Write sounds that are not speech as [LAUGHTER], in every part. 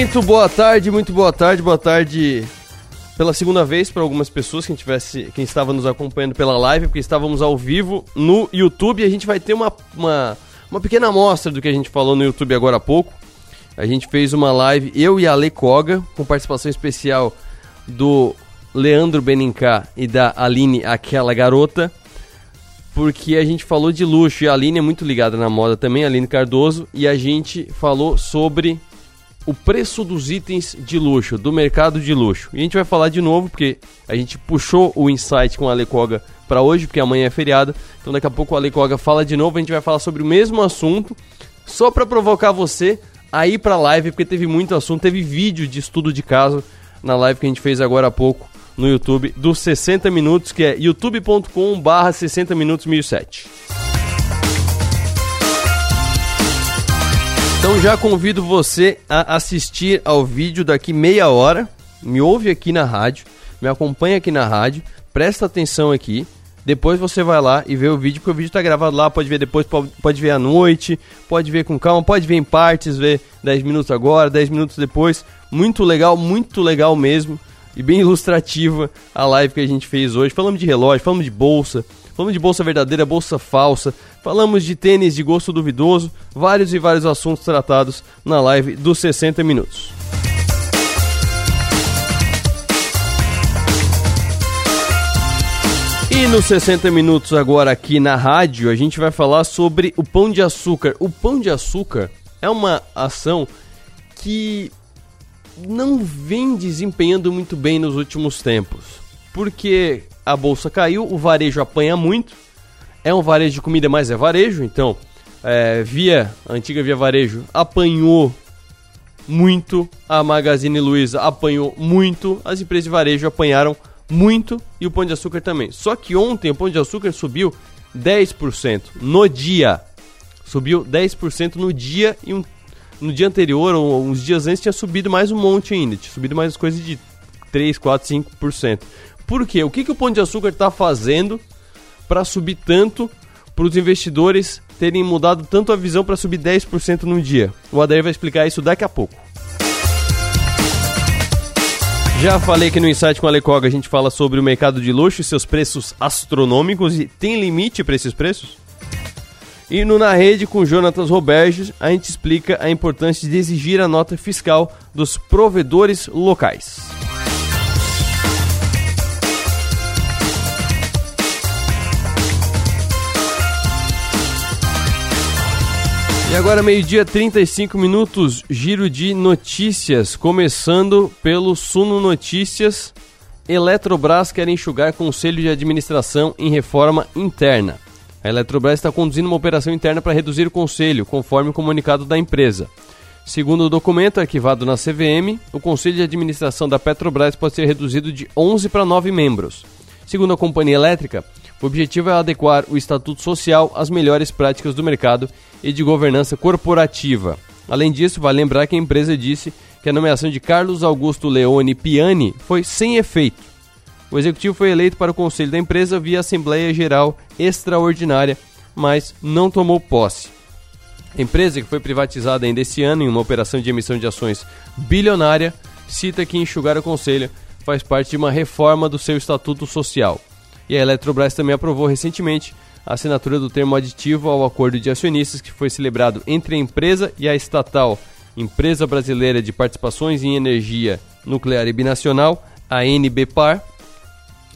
Muito boa tarde, muito boa tarde, boa tarde pela segunda vez para algumas pessoas quem tivesse, quem estava nos acompanhando pela live, porque estávamos ao vivo no YouTube e a gente vai ter uma, uma, uma pequena amostra do que a gente falou no YouTube agora há pouco. A gente fez uma live, eu e a Ale Koga, com participação especial do Leandro Benincá e da Aline, aquela garota, porque a gente falou de luxo e a Aline é muito ligada na moda também, a Aline Cardoso, e a gente falou sobre o preço dos itens de luxo, do mercado de luxo. E a gente vai falar de novo, porque a gente puxou o insight com a Alecoga para hoje, porque amanhã é feriado. Então daqui a pouco a Alecoga fala de novo, a gente vai falar sobre o mesmo assunto, só para provocar você a ir para a live, porque teve muito assunto, teve vídeo de estudo de caso na live que a gente fez agora há pouco no YouTube dos 60 minutos, que é youtube.com/barra 60 minutos 1007. Então já convido você a assistir ao vídeo daqui meia hora. Me ouve aqui na rádio, me acompanha aqui na rádio, presta atenção aqui. Depois você vai lá e vê o vídeo, porque o vídeo está gravado lá, pode ver depois, pode, ver à noite, pode ver com calma, pode ver em partes, ver 10 minutos agora, 10 minutos depois. Muito legal, muito legal mesmo. E bem ilustrativa a live que a gente fez hoje. Falamos de relógio, falamos de bolsa, falamos de bolsa verdadeira, bolsa falsa, falamos de tênis de gosto duvidoso, vários e vários assuntos tratados na live dos 60 minutos. E nos 60 minutos agora aqui na rádio, a gente vai falar sobre o pão de açúcar. O pão de açúcar é uma ação que não vem desempenhando muito bem nos últimos tempos. Porque a bolsa caiu, o varejo apanha muito. É um varejo de comida, mas é varejo, então é, Via, antiga Via Varejo, apanhou muito, a Magazine Luiza apanhou muito, as empresas de varejo apanharam muito e o Pão de Açúcar também. Só que ontem o Pão de Açúcar subiu 10% no dia. Subiu 10% no dia e um, no dia anterior, ou uns dias antes, tinha subido mais um monte ainda. Tinha subido mais coisas de 3, 4, 5%. Por quê? O que, que o Pão de Açúcar está fazendo para subir tanto para os investidores terem mudado tanto a visão para subir 10% no dia? O Adair vai explicar isso daqui a pouco. Já falei que no Insight com a Lecoga a gente fala sobre o mercado de luxo e seus preços astronômicos e tem limite para esses preços? E no Na Rede com Jonatas Roberges a gente explica a importância de exigir a nota fiscal dos provedores locais. E agora, meio-dia, 35 minutos, giro de notícias. Começando pelo Suno Notícias. Eletrobras quer enxugar conselho de administração em reforma interna. A Eletrobras está conduzindo uma operação interna para reduzir o conselho, conforme o comunicado da empresa. Segundo o documento arquivado na CVM, o conselho de administração da Petrobras pode ser reduzido de 11 para 9 membros. Segundo a companhia elétrica, o objetivo é adequar o estatuto social às melhores práticas do mercado e de governança corporativa. Além disso, vale lembrar que a empresa disse que a nomeação de Carlos Augusto Leone Piani foi sem efeito. O executivo foi eleito para o conselho da empresa via Assembleia Geral Extraordinária, mas não tomou posse. A empresa, que foi privatizada ainda esse ano em uma operação de emissão de ações bilionária, cita que enxugar o conselho faz parte de uma reforma do seu estatuto social. E a Eletrobras também aprovou recentemente a assinatura do termo aditivo ao acordo de acionistas que foi celebrado entre a empresa e a estatal Empresa Brasileira de Participações em Energia Nuclear e Binacional, a NBPAR,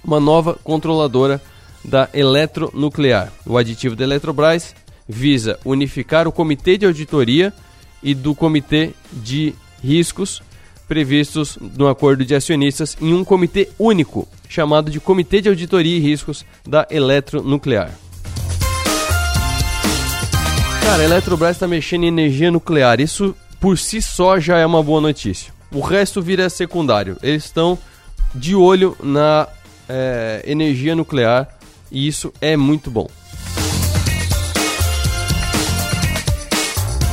uma nova controladora da eletronuclear. O aditivo da Eletrobras visa unificar o Comitê de Auditoria e do Comitê de Riscos previstos no acordo de acionistas em um comitê único, chamado de Comitê de Auditoria e Riscos da Eletronuclear. Cara, a Eletrobras está mexendo em energia nuclear. Isso por si só já é uma boa notícia. O resto vira secundário. Eles estão de olho na é, energia nuclear e isso é muito bom.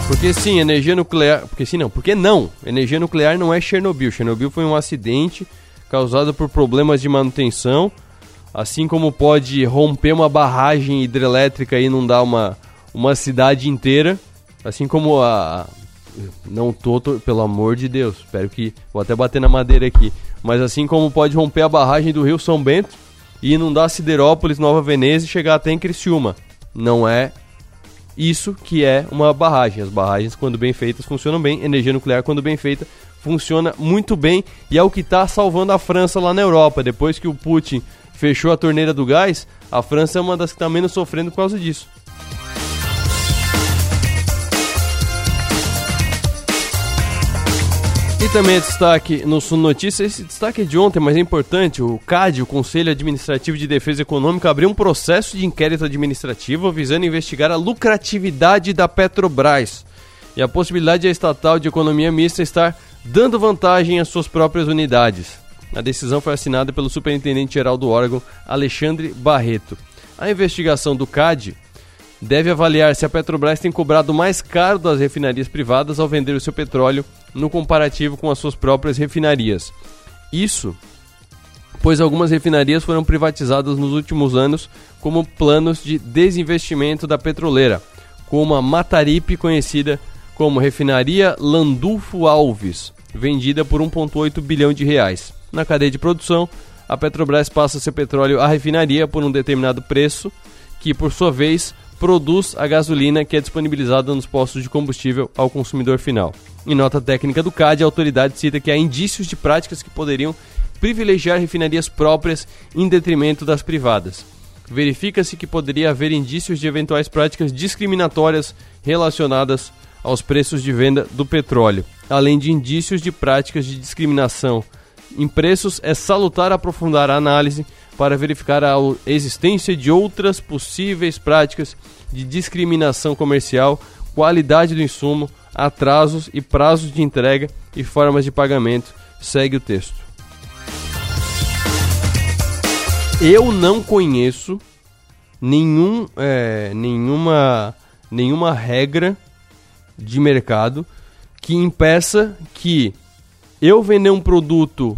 Porque sim, energia nuclear. Porque sim, não. Porque não. Energia nuclear não é Chernobyl. Chernobyl foi um acidente causado por problemas de manutenção. Assim como pode romper uma barragem hidrelétrica e inundar uma, uma cidade inteira. Assim como a, não tô, pelo amor de Deus, espero que. Vou até bater na madeira aqui. Mas assim como pode romper a barragem do Rio São Bento e inundar Siderópolis, Nova Veneza e chegar até em Criciúma. Não é isso que é uma barragem. As barragens, quando bem feitas, funcionam bem. Energia nuclear, quando bem feita, funciona muito bem e é o que está salvando a França lá na Europa. Depois que o Putin fechou a torneira do gás, a França é uma das que está menos sofrendo por causa disso. E também é destaque no Sul Notícias, esse destaque é de ontem, mas é importante, o CAD, o Conselho Administrativo de Defesa Econômica, abriu um processo de inquérito administrativo visando investigar a lucratividade da Petrobras e a possibilidade da estatal de economia mista estar dando vantagem às suas próprias unidades. A decisão foi assinada pelo superintendente-geral do órgão, Alexandre Barreto. A investigação do CAD deve avaliar se a Petrobras tem cobrado mais caro das refinarias privadas ao vender o seu petróleo no comparativo com as suas próprias refinarias. Isso pois algumas refinarias foram privatizadas nos últimos anos como planos de desinvestimento da petroleira, como a Mataripe, conhecida como Refinaria Landulfo Alves, vendida por 1,8 bilhão de reais. Na cadeia de produção, a Petrobras passa seu petróleo à refinaria por um determinado preço, que por sua vez produz a gasolina que é disponibilizada nos postos de combustível ao consumidor final. Em nota técnica do CAD, a autoridade cita que há indícios de práticas que poderiam privilegiar refinarias próprias em detrimento das privadas. Verifica-se que poderia haver indícios de eventuais práticas discriminatórias relacionadas aos preços de venda do petróleo, além de indícios de práticas de discriminação em preços, é salutar aprofundar a análise para verificar a existência de outras possíveis práticas de discriminação comercial, qualidade do insumo, atrasos e prazos de entrega e formas de pagamento. Segue o texto. Eu não conheço nenhum, é, nenhuma, nenhuma regra de mercado que impeça que eu vender um produto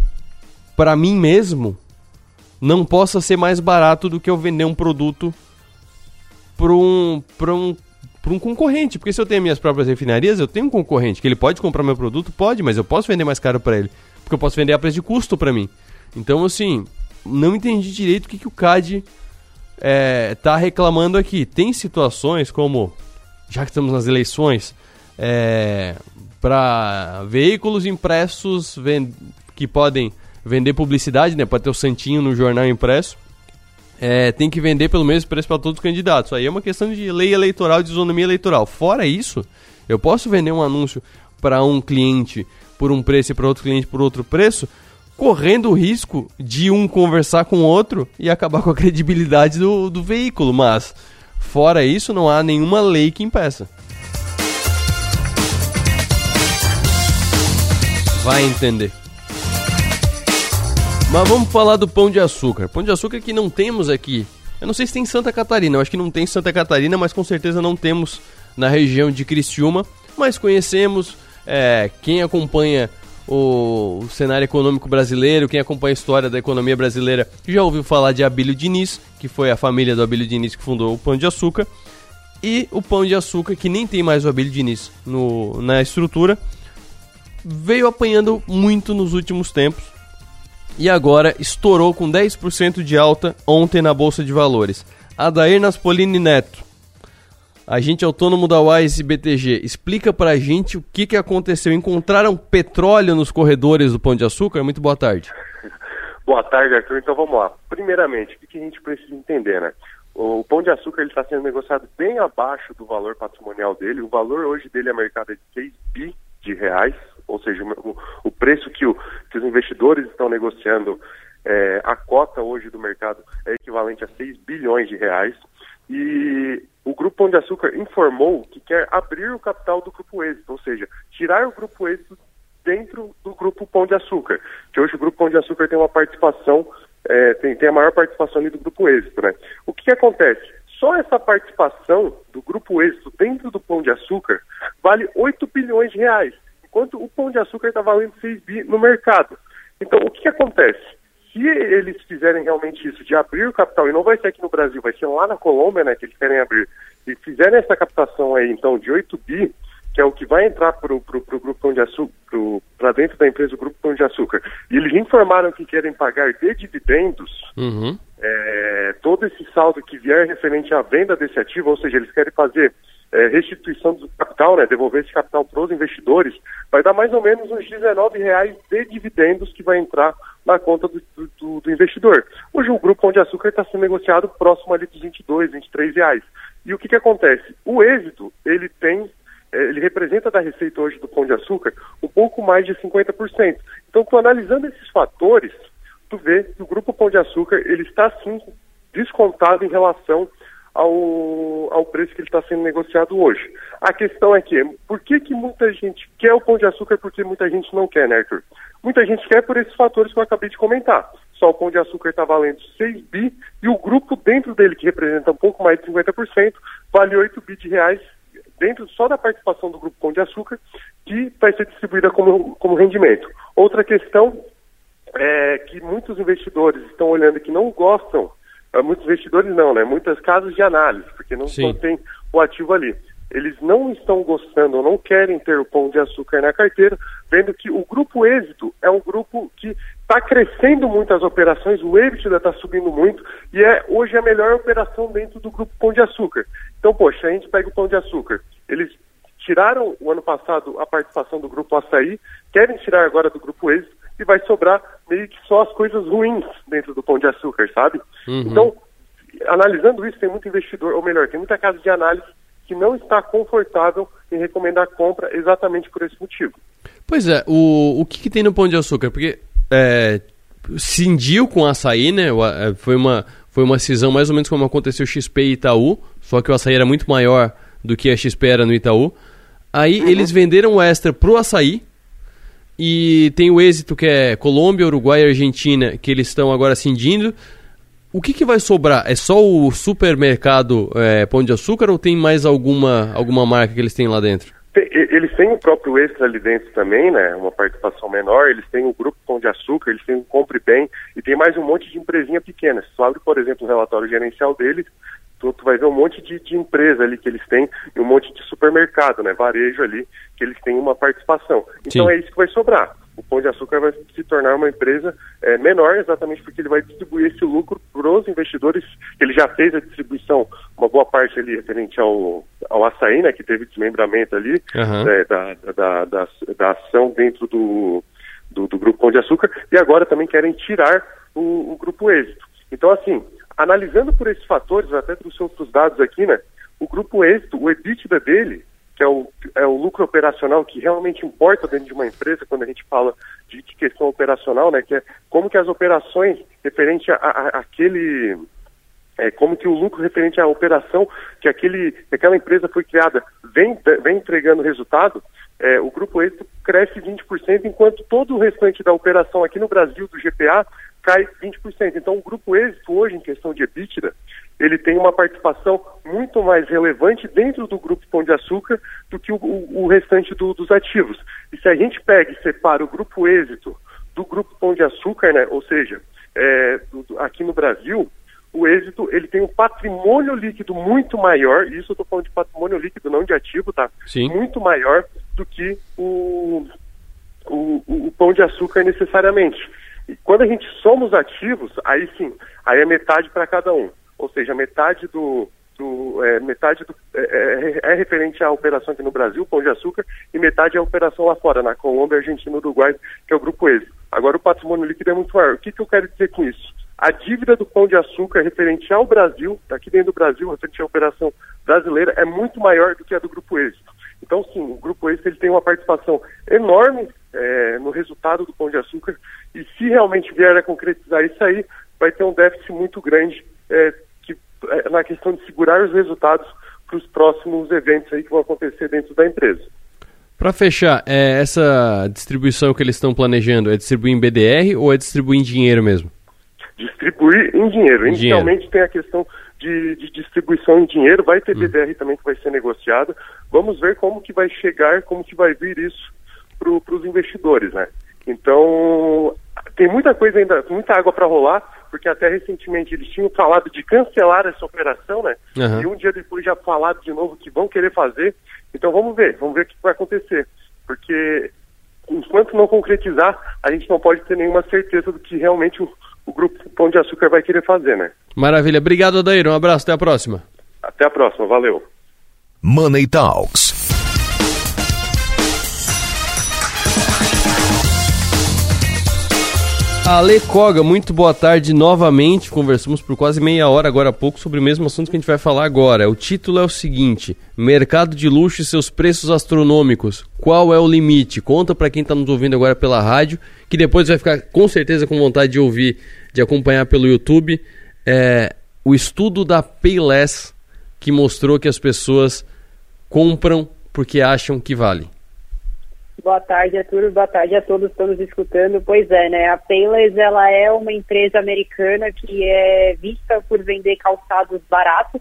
para mim mesmo não possa ser mais barato do que eu vender um produto para um, um, um concorrente. Porque se eu tenho minhas próprias refinarias, eu tenho um concorrente que ele pode comprar meu produto? Pode, mas eu posso vender mais caro para ele. Porque eu posso vender a preço de custo para mim. Então, assim, não entendi direito o que, que o CAD é, tá reclamando aqui. Tem situações como, já que estamos nas eleições, é, para veículos impressos que podem vender publicidade, né? Para ter o santinho no jornal impresso. É, tem que vender pelo mesmo preço para todos os candidatos. Aí é uma questão de lei eleitoral, de isonomia eleitoral. Fora isso, eu posso vender um anúncio para um cliente por um preço e para outro cliente por outro preço, correndo o risco de um conversar com o outro e acabar com a [LAUGHS] credibilidade do, do veículo. Mas, fora isso, não há nenhuma lei que impeça. Vai entender. Mas vamos falar do pão de açúcar. Pão de açúcar que não temos aqui. Eu não sei se tem em Santa Catarina, eu acho que não tem em Santa Catarina, mas com certeza não temos na região de Criciúma. Mas conhecemos, é, quem acompanha o, o, cenário econômico brasileiro, quem acompanha a história da economia brasileira, já ouviu falar de Abílio Diniz, que foi a família do Abílio Diniz que fundou o Pão de Açúcar. E o Pão de Açúcar, que nem tem mais o Abílio Diniz no, na estrutura, veio apanhando muito nos últimos tempos e agora estourou com 10% de alta ontem na Bolsa de Valores. Adair Naspolini Neto, agente autônomo da Wise BTG, explica pra gente o que, que aconteceu. Encontraram petróleo nos corredores do Pão de Açúcar? Muito boa tarde. Boa tarde, Arthur. Então vamos lá. Primeiramente, o que a gente precisa entender, né? O Pão de Açúcar está sendo negociado bem abaixo do valor patrimonial dele. O valor hoje dele é mercado é de 6 bi de reais, ou seja, o, o preço que, o, que, os investidores estão negociando, é, a cota hoje do mercado é equivalente a 6 bilhões de reais. E o Grupo Pão de Açúcar informou que quer abrir o capital do Grupo Êxito, ou seja, tirar o Grupo Êxito dentro do Grupo Pão de Açúcar, que hoje o Grupo Pão de Açúcar tem uma participação, é, tem, tem a maior participação ali do Grupo Êxito. Né? O que, que acontece? Só essa participação do Grupo Êxito dentro do Pão de Açúcar vale 8 bilhões de reais enquanto o pão de açúcar está valendo 6 bi no mercado. Então, o que, que acontece? Se eles fizerem realmente isso, de abrir o capital, e não vai ser aqui no Brasil, vai ser lá na Colômbia, né, que eles querem abrir, e fizerem essa captação aí, então, de 8 bi, que é o que vai entrar para o Grupo Pão de Açúcar, para dentro da empresa do Grupo Pão de Açúcar, e eles informaram que querem pagar de dividendos, uhum. é, todo esse saldo que vier referente à venda desse ativo, ou seja, eles querem fazer é, restituição do capital, né, devolver esse capital para os investidores, vai dar mais ou menos uns 19 reais de dividendos que vai entrar na conta do, do, do investidor. Hoje o Grupo Pão de Açúcar está sendo negociado próximo ali dos 22, 23 reais. E o que, que acontece? O êxito, ele tem é, ele representa da receita hoje do Pão de Açúcar um pouco mais de 50%. Então, tu analisando esses fatores, tu vê que o Grupo Pão de Açúcar ele está sim descontado em relação ao, ao preço que ele está sendo negociado hoje. A questão é que, por que, que muita gente quer o Pão de Açúcar porque muita gente não quer, né, Arthur? Muita gente quer por esses fatores que eu acabei de comentar. Só o Pão de Açúcar está valendo 6 bi e o grupo dentro dele, que representa um pouco mais de 50%, vale 8 bi de reais dentro só da participação do Grupo Pão de Açúcar, que vai ser distribuída como, como rendimento. Outra questão é que muitos investidores estão olhando que não gostam, ah, muitos investidores não, né? Muitas casas de análise, porque não, não tem o ativo ali. Eles não estão gostando ou não querem ter o pão de açúcar na carteira, vendo que o grupo êxito é um grupo que está crescendo muito as operações, o EBITDA está subindo muito e é hoje a melhor operação dentro do grupo Pão de Açúcar. Então, poxa, a gente pega o Pão de Açúcar, eles tiraram o ano passado a participação do grupo Açaí, querem tirar agora do grupo êxito e vai sobrar meio que só as coisas ruins dentro do Pão de Açúcar, sabe? Uhum. Então, analisando isso, tem muito investidor, ou melhor, tem muita casa de análise que não está confortável em recomendar compra exatamente por esse motivo. Pois é, o, o que, que tem no Pão de Açúcar? Porque é, cindiu com o açaí, né? É, foi uma, foi uma cisão mais ou menos como aconteceu XP e Itaú, só que o açaí era muito maior do que a XP era no Itaú. Aí uhum. eles venderam o extra pro açaí. E tem o êxito que é Colômbia, Uruguai e Argentina, que eles estão agora cindindo. O que, que vai sobrar? É só o supermercado é, Pão de Açúcar ou tem mais alguma, alguma marca que eles têm lá dentro? Eles têm o próprio extra ali dentro também, né? Uma participação menor. Eles têm o grupo Pão de Açúcar, eles têm o Compre Bem e tem mais um monte de empresinha pequena. Se tu abre, por exemplo, o relatório gerencial deles, tu, tu vai ver um monte de, de, empresa ali que eles têm e um monte de supermercado, né? Varejo ali, que eles têm uma participação. Então Sim. é isso que vai sobrar o Pão de Açúcar vai se tornar uma empresa é, menor, exatamente porque ele vai distribuir esse lucro para os investidores. Ele já fez a distribuição, uma boa parte ali referente ao, ao açaí, né, que teve desmembramento ali uhum. é, da, da, da, da, ação dentro do, do, do, Grupo Pão de Açúcar, e agora também querem tirar o, o Grupo Êxito. Então, assim, analisando por esses fatores, até trouxe outros dados aqui, né, o Grupo Êxito, o EBITDA dele, que é o, é o lucro operacional que realmente importa dentro de uma empresa quando a gente fala de, questão operacional, né? Que é como que as operações referente a aquele é, como que o lucro referente à operação que aquele, que aquela empresa foi criada vem, vem entregando resultado, é, o Grupo Êxito cresce 20%, enquanto todo o restante da operação aqui no Brasil, do GPA, cai 20%. Então, o Grupo Êxito, hoje, em questão de EBITDA, ele tem uma participação muito mais relevante dentro do grupo Pão de Açúcar do que o, o, o restante do, dos ativos. E se a gente pega e separa o grupo êxito do grupo Pão de Açúcar, né, ou seja, é, do, aqui no Brasil, o êxito ele tem um patrimônio líquido muito maior, e isso eu estou falando de patrimônio líquido, não de ativo, tá? Sim. Muito maior do que o, o, o pão de açúcar necessariamente. Quando a gente soma os ativos, aí sim, aí é metade para cada um ou seja, metade do, do é, metade do, é, é, é, referente à operação aqui no Brasil, Pão de Açúcar, e metade é a operação lá fora, na Colômbia, Argentina Uruguai, que é o grupo ESE. Agora o patrimônio líquido é muito maior. O que, que eu quero dizer com isso? A dívida do Pão de Açúcar referente ao Brasil, aqui dentro do Brasil, referente à operação brasileira, é muito maior do que a do grupo êxito. Então, sim, o grupo êxito ele tem uma participação enorme é, no resultado do Pão de Açúcar, e se realmente vier a concretizar isso aí, vai ter um déficit muito grande é, que, é, na questão de segurar os resultados para os próximos eventos aí que vão acontecer dentro da empresa. Para fechar, é, essa distribuição que eles estão planejando é distribuir em BDR ou é distribuir em dinheiro mesmo? Distribuir em dinheiro. Inicialmente tem a questão de, de, distribuição em dinheiro, vai ter hum. BDR também que vai ser negociada. Vamos ver como que vai chegar, como que vai vir isso para os investidores, né? Então, tem muita coisa ainda, muita água para rolar, porque até recentemente eles tinham falado de cancelar essa operação, né? Uhum. E um dia depois já falaram de novo que vão querer fazer. Então vamos ver, vamos ver o que vai acontecer. Porque enquanto não concretizar, a gente não pode ter nenhuma certeza do que realmente o, o Grupo Pão de Açúcar vai querer fazer, né? Maravilha. Obrigado, Adair. Um abraço. Até a próxima. Até a próxima. Valeu. Money Talks. Ale Koga, muito boa tarde novamente. Conversamos por quase meia hora agora há pouco sobre o mesmo assunto que a gente vai falar agora. O título é o seguinte: Mercado de luxo e seus preços astronômicos. Qual é o limite? Conta para quem está nos ouvindo agora pela rádio, que depois vai ficar com certeza com vontade de ouvir, de acompanhar pelo YouTube. É, o estudo da Payless que mostrou que as pessoas compram porque acham que vale. Boa tarde, Arthur. Boa tarde a todos que estão escutando. Pois é, né? A Payless, ela é uma empresa americana que é vista por vender calçados baratos.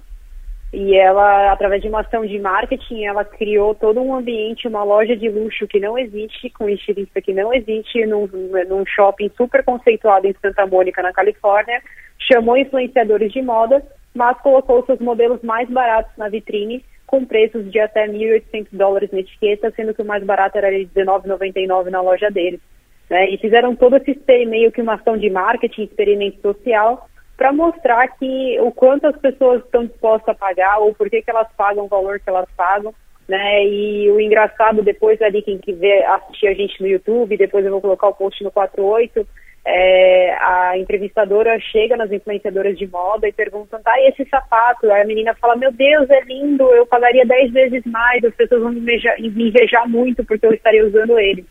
E ela, através de uma ação de marketing, ela criou todo um ambiente, uma loja de luxo que não existe, com estilista que não existe, num, num shopping super conceituado em Santa Mônica, na Califórnia. Chamou influenciadores de moda, mas colocou seus modelos mais baratos na vitrine com preços de até 1.800 dólares na etiqueta, sendo que o mais barato era de R$19,99 na loja deles. Né? E fizeram todo esse meio que uma ação de marketing, experimento social, para mostrar que o quanto as pessoas estão dispostas a pagar ou por que, que elas pagam o valor que elas pagam. Né? E o engraçado, depois ali, quem quiser assistir a gente no YouTube, depois eu vou colocar o post no 48, é, a entrevistadora chega nas influenciadoras de moda e pergunta, tá, e esse sapato? Aí a menina fala, meu Deus, é lindo, eu pagaria 10 vezes mais, as pessoas vão me invejar, me invejar muito porque eu estaria usando ele.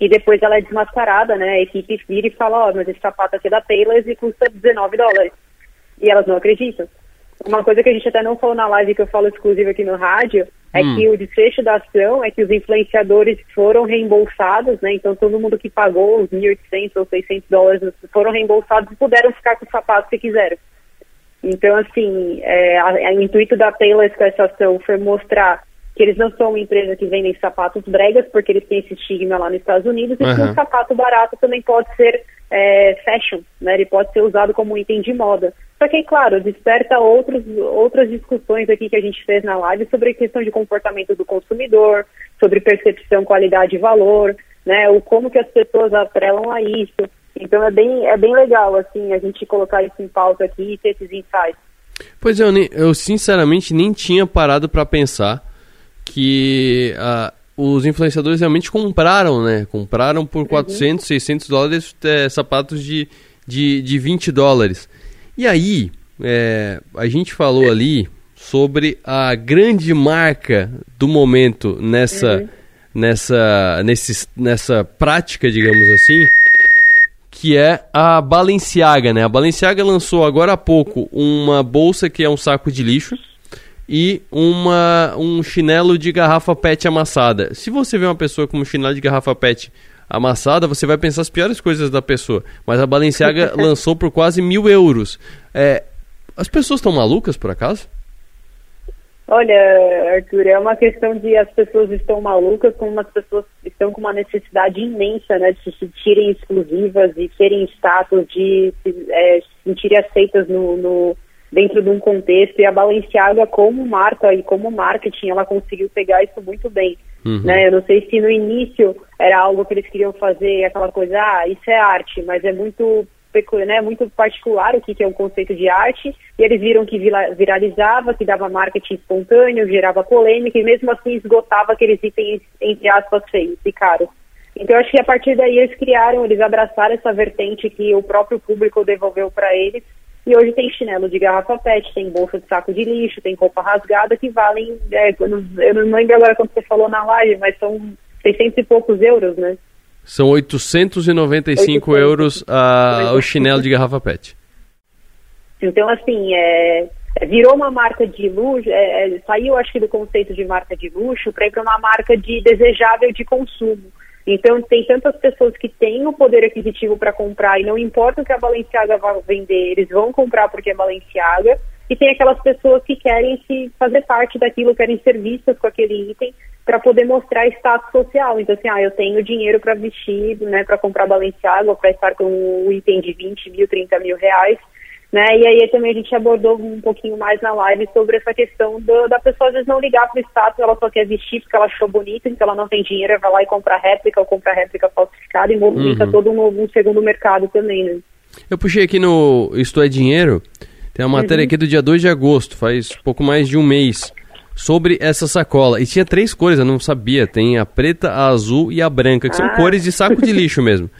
E depois ela é desmascarada, né? A equipe vira e fala, ó, oh, mas esse sapato aqui é da Taylor e custa 19 dólares. E elas não acreditam. Uma coisa que a gente até não falou na live que eu falo exclusiva aqui no rádio é hum. que o desfecho da ação é que os influenciadores foram reembolsados, né? Então todo mundo que pagou os 1.800 ou 600 dólares foram reembolsados e puderam ficar com o sapato que quiseram. Então, assim, é, a, a, o intuito da Taylor com essa ação foi mostrar que eles não são uma empresa que vendem sapatos bregas, porque eles têm esse estigma lá nos Estados Unidos, uhum. e que um sapato barato também pode ser é, fashion, né? Ele pode ser usado como um item de moda. Só que, claro, desperta outros, outras discussões aqui que a gente fez na live sobre a questão de comportamento do consumidor, sobre percepção, qualidade e valor, né? O como que as pessoas atrelam a isso. Então é bem, é bem legal, assim, a gente colocar isso em pauta aqui e ter esses insights. Pois é, eu, eu sinceramente nem tinha parado para pensar que uh, os influenciadores realmente compraram, né? Compraram por 400, uhum. 600 dólares é, sapatos de, de, de 20 dólares. E aí, é, a gente falou ali sobre a grande marca do momento nessa, uhum. nessa, nesse, nessa prática, digamos assim, que é a Balenciaga, né? A Balenciaga lançou agora há pouco uma bolsa que é um saco de lixo e uma, um chinelo de garrafa PET amassada. Se você vê uma pessoa com um chinelo de garrafa PET amassada, você vai pensar as piores coisas da pessoa. Mas a Balenciaga [LAUGHS] lançou por quase mil euros. É, as pessoas estão malucas, por acaso? Olha, Arthur, é uma questão de as pessoas estão malucas, como as pessoas estão com uma necessidade imensa, né, de se sentirem exclusivas, de terem status, de é, se sentirem aceitas no, no, dentro de um contexto. E a Balenciaga, como marca e como marketing, ela conseguiu pegar isso muito bem. Uhum. Né? Eu não sei se no início era algo que eles queriam fazer, aquela coisa, ah, isso é arte, mas é muito né, muito particular o que é um conceito de arte, e eles viram que viralizava, que dava marketing espontâneo, gerava polêmica, e mesmo assim esgotava aqueles itens, entre aspas, feios e caros. Então, eu acho que a partir daí eles criaram, eles abraçaram essa vertente que o próprio público devolveu para eles, e hoje tem chinelo de garrafa PET, tem bolsa de saco de lixo, tem roupa rasgada que valem, é, eu não lembro agora quando você falou na live, mas são 600 e poucos euros, né? São 895 800. euros a, o chinelo de garrafa PET. Então, assim, é, é, virou uma marca de luxo, é, é, saiu, acho que, do conceito de marca de luxo para ir para uma marca de desejável de consumo. Então, tem tantas pessoas que têm o poder aquisitivo para comprar e não importa o que a Balenciaga vai vender, eles vão comprar porque é Balenciaga. E tem aquelas pessoas que querem se fazer parte daquilo, querem ser vistas com aquele item. para poder mostrar status social. Então, assim, ah, eu tenho dinheiro para vestir, né, para comprar Balenciaga, para estar com um item de 20 mil, 30 mil reais, né, e aí também a gente abordou um pouquinho mais na live sobre essa questão do, da pessoa às vezes não ligar para o status, ela só quer vestir porque ela achou bonita, então ela não tem dinheiro, vai lá e compra réplica ou compra réplica falsificada e movimenta uhum. todo um, um, segundo mercado também, né. Eu puxei aqui no Isto é Dinheiro, tem uma matéria uhum. aqui do dia 2 de agosto, faz pouco mais de um mês sobre essa sacola. E tinha três cores, eu não sabia. Tem a preta, a azul e a branca, que são ah. cores de saco de lixo [LAUGHS] mesmo.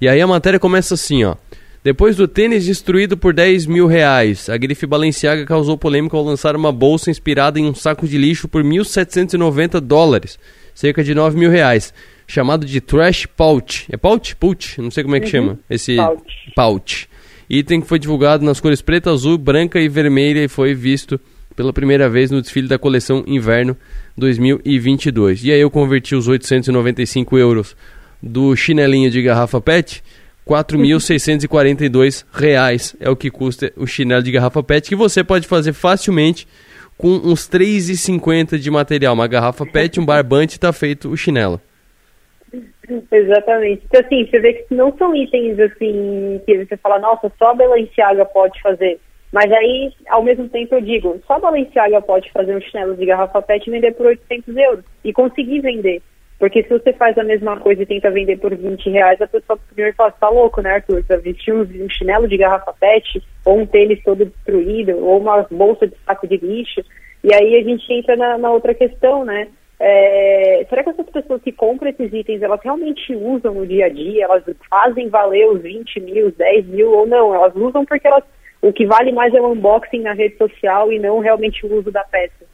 E aí a matéria começa assim, ó. Depois do tênis destruído por 10 mil reais, a grife Balenciaga causou polêmica ao lançar uma bolsa inspirada em um saco de lixo por 1.790 dólares, cerca de 9 mil reais, chamado de Trash Pouch. É Pouch? Pouch? Não sei como é que uhum. chama. Esse pouch. pouch. Item que foi divulgado nas cores preta, azul, branca e vermelha e foi visto pela primeira vez no desfile da coleção Inverno 2022. E aí eu converti os 895 euros do chinelinho de garrafa PET, 4.642 reais é o que custa o chinelo de garrafa PET, que você pode fazer facilmente com uns 3,50 de material. Uma garrafa PET, um barbante, está feito o chinelo. Exatamente. Então, assim, você vê que não são itens, assim, que você fala, nossa, só a Balenciaga pode fazer. Mas aí, ao mesmo tempo, eu digo, só a Balenciaga pode fazer um chinelo de garrafa PET e vender por 800 euros. E conseguir vender. Porque se você faz a mesma coisa e tenta vender por 20 reais, a pessoa primeiro fala, tá louco, né, Arthur? Você vestir um, chinelo de garrafa PET, ou um tênis todo destruído, ou uma bolsa de saco de lixo. E aí a gente entra na, na outra questão, né? É, será que essas pessoas que compram esses itens, elas realmente usam no dia a dia? Elas fazem valer os 20 mil, os 10 mil ou não? Elas usam porque elas o que vale mais é o unboxing na rede social e não realmente o uso da peça.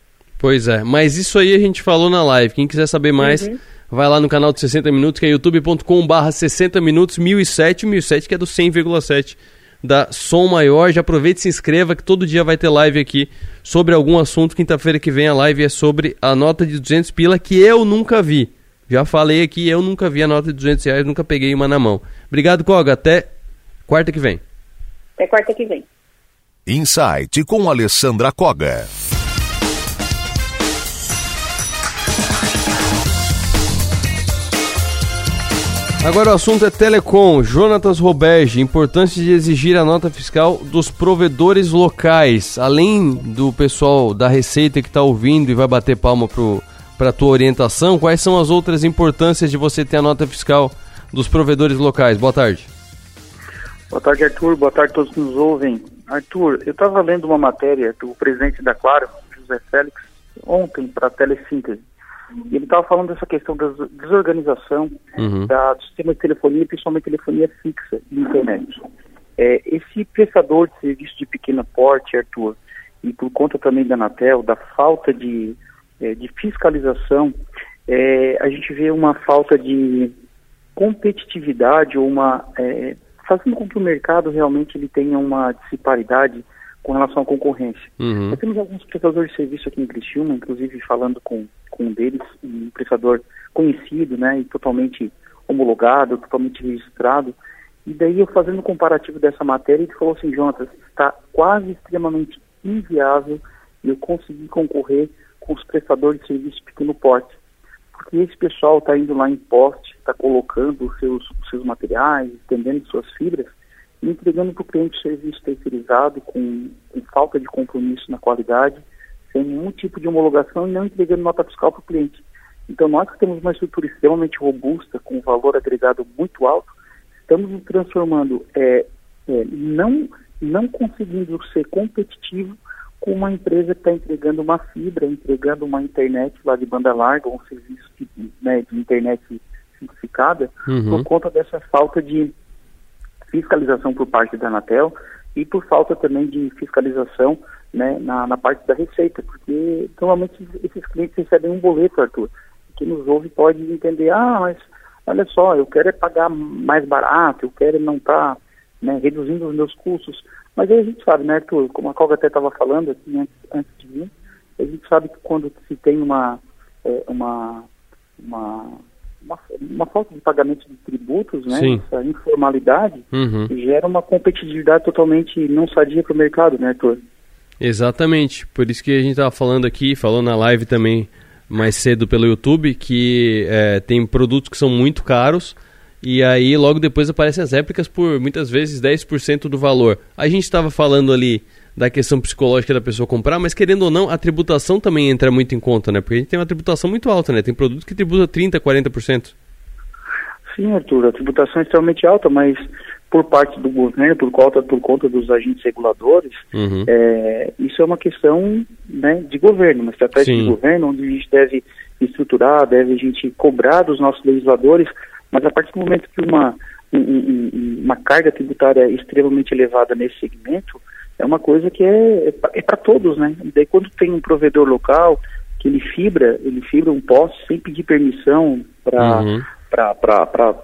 Pois é, mas isso aí a gente falou na live. Quem quiser saber mais, uhum. Vai lá no canal de 60 Minutos, que é youtube.com/barra 60 Minutos 1007, 1007 que é do 100,7 da Som Maior. Já aproveite e se inscreva que todo dia vai ter live aqui sobre algum assunto. Quinta-feira que vem a live é sobre a nota de 200 pila que eu nunca vi. Já falei aqui, eu nunca vi a nota de 200 reais, nunca peguei uma na mão. Obrigado, Koga. Até quarta que vem. Até quarta que vem. Insight com Alessandra Koga. Agora o assunto é Telecom. Jonatas Roberge, importância de exigir a nota fiscal dos provedores locais. Além do pessoal da Receita que está ouvindo e vai bater palma para a tua orientação, quais são as outras importâncias de você ter a nota fiscal dos provedores locais? Boa tarde. Boa tarde, Arthur. Boa tarde a todos que nos ouvem. Arthur, eu estava lendo uma matéria do presidente da Claro, José Félix, ontem para a Telesíntese. E ele estava falando dessa questão da desorganização uhum. da, do sistema de telefonia, principalmente telefonia fixa e internet. É, esse prestador de serviço de pequeno porte, Arthur, e por conta também da Anatel, da falta de, é, de fiscalização, é, a gente vê uma falta de competitividade uma é, fazendo com que o mercado realmente ele tenha uma disparidade com relação à concorrência. Uhum. Nós temos alguns prestadores de serviço aqui em Criciúma, inclusive falando com, com um deles, um prestador conhecido, né, e totalmente homologado, totalmente registrado, e daí eu fazendo um comparativo dessa matéria, ele falou assim, Jonas, está quase extremamente inviável eu conseguir concorrer com os prestadores de serviço pequeno porte porque esse pessoal está indo lá em poste, está colocando os seus, os seus materiais, estendendo suas fibras entregando para o cliente serviço terceirizado com, com, falta de compromisso na qualidade, sem nenhum tipo de homologação e não entregando nota fiscal para o cliente. Então, nós que temos uma estrutura extremamente robusta, com um valor agregado muito alto, estamos nos transformando, é, é, não, não conseguindo ser competitivo com uma empresa que está entregando uma fibra, entregando uma internet lá de banda larga, um serviço de, né, de internet simplificada, uhum. por conta dessa falta de fiscalização por parte da Anatel e por falta também de fiscalização né, na, na parte da receita, porque normalmente esses clientes recebem um boleto, Arthur. Quem nos ouve pode entender, ah, mas olha só, eu quero é pagar mais barato, eu quero não estar tá, né, reduzindo os meus custos. Mas aí a gente sabe, né, Arthur, como a Colga até estava falando aqui antes, antes de mim, a gente sabe que quando se tem uma, é, uma, uma, uma, uma, falta de pagamento de tributos, né, Sim. essa informalidade, uhum. gera uma competitividade totalmente não sadia para o mercado, né, Arthur? Exatamente, por isso que a gente estava falando aqui, falou na live também mais cedo pelo YouTube que é, tem produtos que são muito caros e aí logo depois aparecem as réplicas por muitas vezes 10% do valor. A gente estava falando ali da questão psicológica da pessoa comprar, mas querendo ou não, a tributação também entra muito em conta, né? Porque a gente tem uma tributação muito alta, né? Tem produto que tributa 30%, 40%. Sim, Arthur, a tributação é extremamente alta, mas por parte do governo, por conta, por conta dos agentes reguladores, uhum. é, isso é uma questão né, de governo, uma estratégia Sim. de governo onde a gente deve estruturar, deve a gente cobrar dos nossos legisladores, mas a partir do momento que uma, um, uma carga tributária extremamente elevada nesse segmento, é uma coisa que é, é para todos, né? E daí quando tem um provedor local que ele fibra, ele fibra um poste sem pedir permissão para uhum. para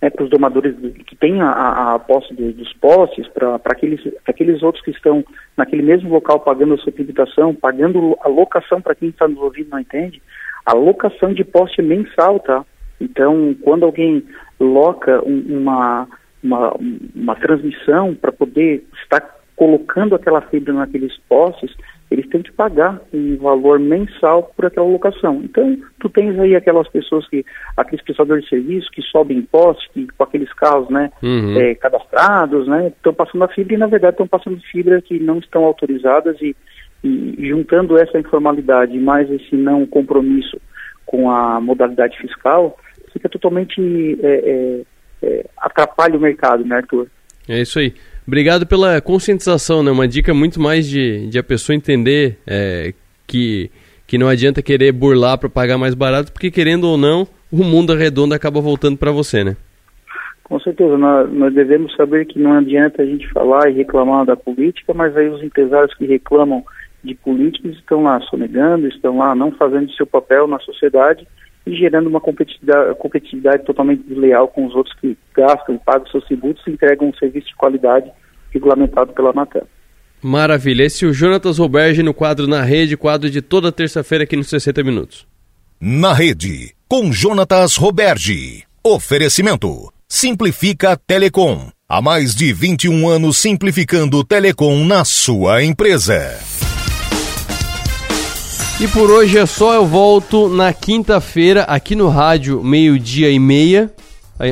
né, os domadores que têm a, a posse dos postes, para aqueles, aqueles outros que estão naquele mesmo local pagando a sua tributação, pagando a locação para quem está nos ouvindo não entende, a locação de poste é mensal, tá? Então, quando alguém loca um, uma, uma, uma transmissão para poder estar colocando aquela fibra naqueles postes, eles têm que pagar um valor mensal por aquela locação. Então, tu tens aí aquelas pessoas que, aqueles prestadores de serviço que sobem impostos, que com aqueles carros, né, uhum. é, cadastrados, né, estão passando a fibra e na verdade estão passando fibra que não estão autorizadas e, e juntando essa informalidade mais esse não compromisso com a modalidade fiscal, fica totalmente é, é atrapalha o mercado, né, Arthur? É isso aí. Obrigado pela conscientização, né? Uma dica muito mais de, de a pessoa entender é, que, que não adianta querer burlar para pagar mais barato, porque querendo ou não, o mundo redondo acaba voltando para você, né? Com certeza, nós, nós, devemos saber que não adianta a gente falar e reclamar da política, mas aí os empresários que reclamam de políticos estão lá sonegando, estão lá não fazendo seu papel na sociedade e gerando uma competitividade, competitividade totalmente desleal com os outros que gastam, pagam seus tributos e entregam um serviço de qualidade regulamentado pela Anatel. Maravilha. Esse é o Jonatas Roberge no quadro Na Rede, quadro de toda terça-feira aqui nos 60 Minutos. Na Rede, com Jonatas Roberge. Oferecimento. Simplifica Telecom. Há mais de 21 anos simplificando Telecom na sua empresa. E por hoje é só, eu volto na quinta-feira aqui no rádio, meio-dia e meia.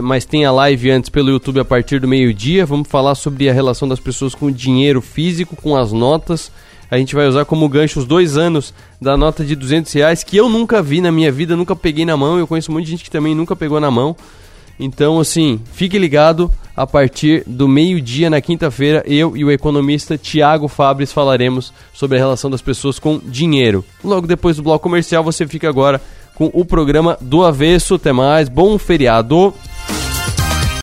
Mas tem a live antes pelo YouTube a partir do meio-dia. Vamos falar sobre a relação das pessoas com o dinheiro físico, com as notas. A gente vai usar como gancho os dois anos da nota de 200 reais, que eu nunca vi na minha vida, nunca peguei na mão. Eu conheço muita gente que também nunca pegou na mão. Então, assim, fique ligado. A partir do meio-dia na quinta-feira, eu e o economista Tiago Fabres falaremos sobre a relação das pessoas com dinheiro. Logo depois do bloco comercial, você fica agora com o programa do Avesso. Até mais, bom feriado!